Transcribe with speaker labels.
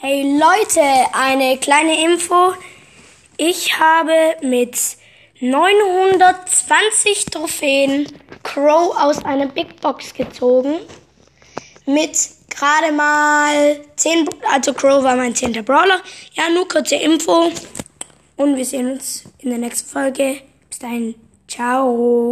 Speaker 1: Hey Leute, eine kleine Info. Ich habe mit 920 Trophäen Crow aus einer Big Box gezogen. Mit gerade mal 10, also Crow war mein 10. Brawler. Ja, nur kurze Info. Und wir sehen uns in der nächsten Folge. Bis dahin, ciao.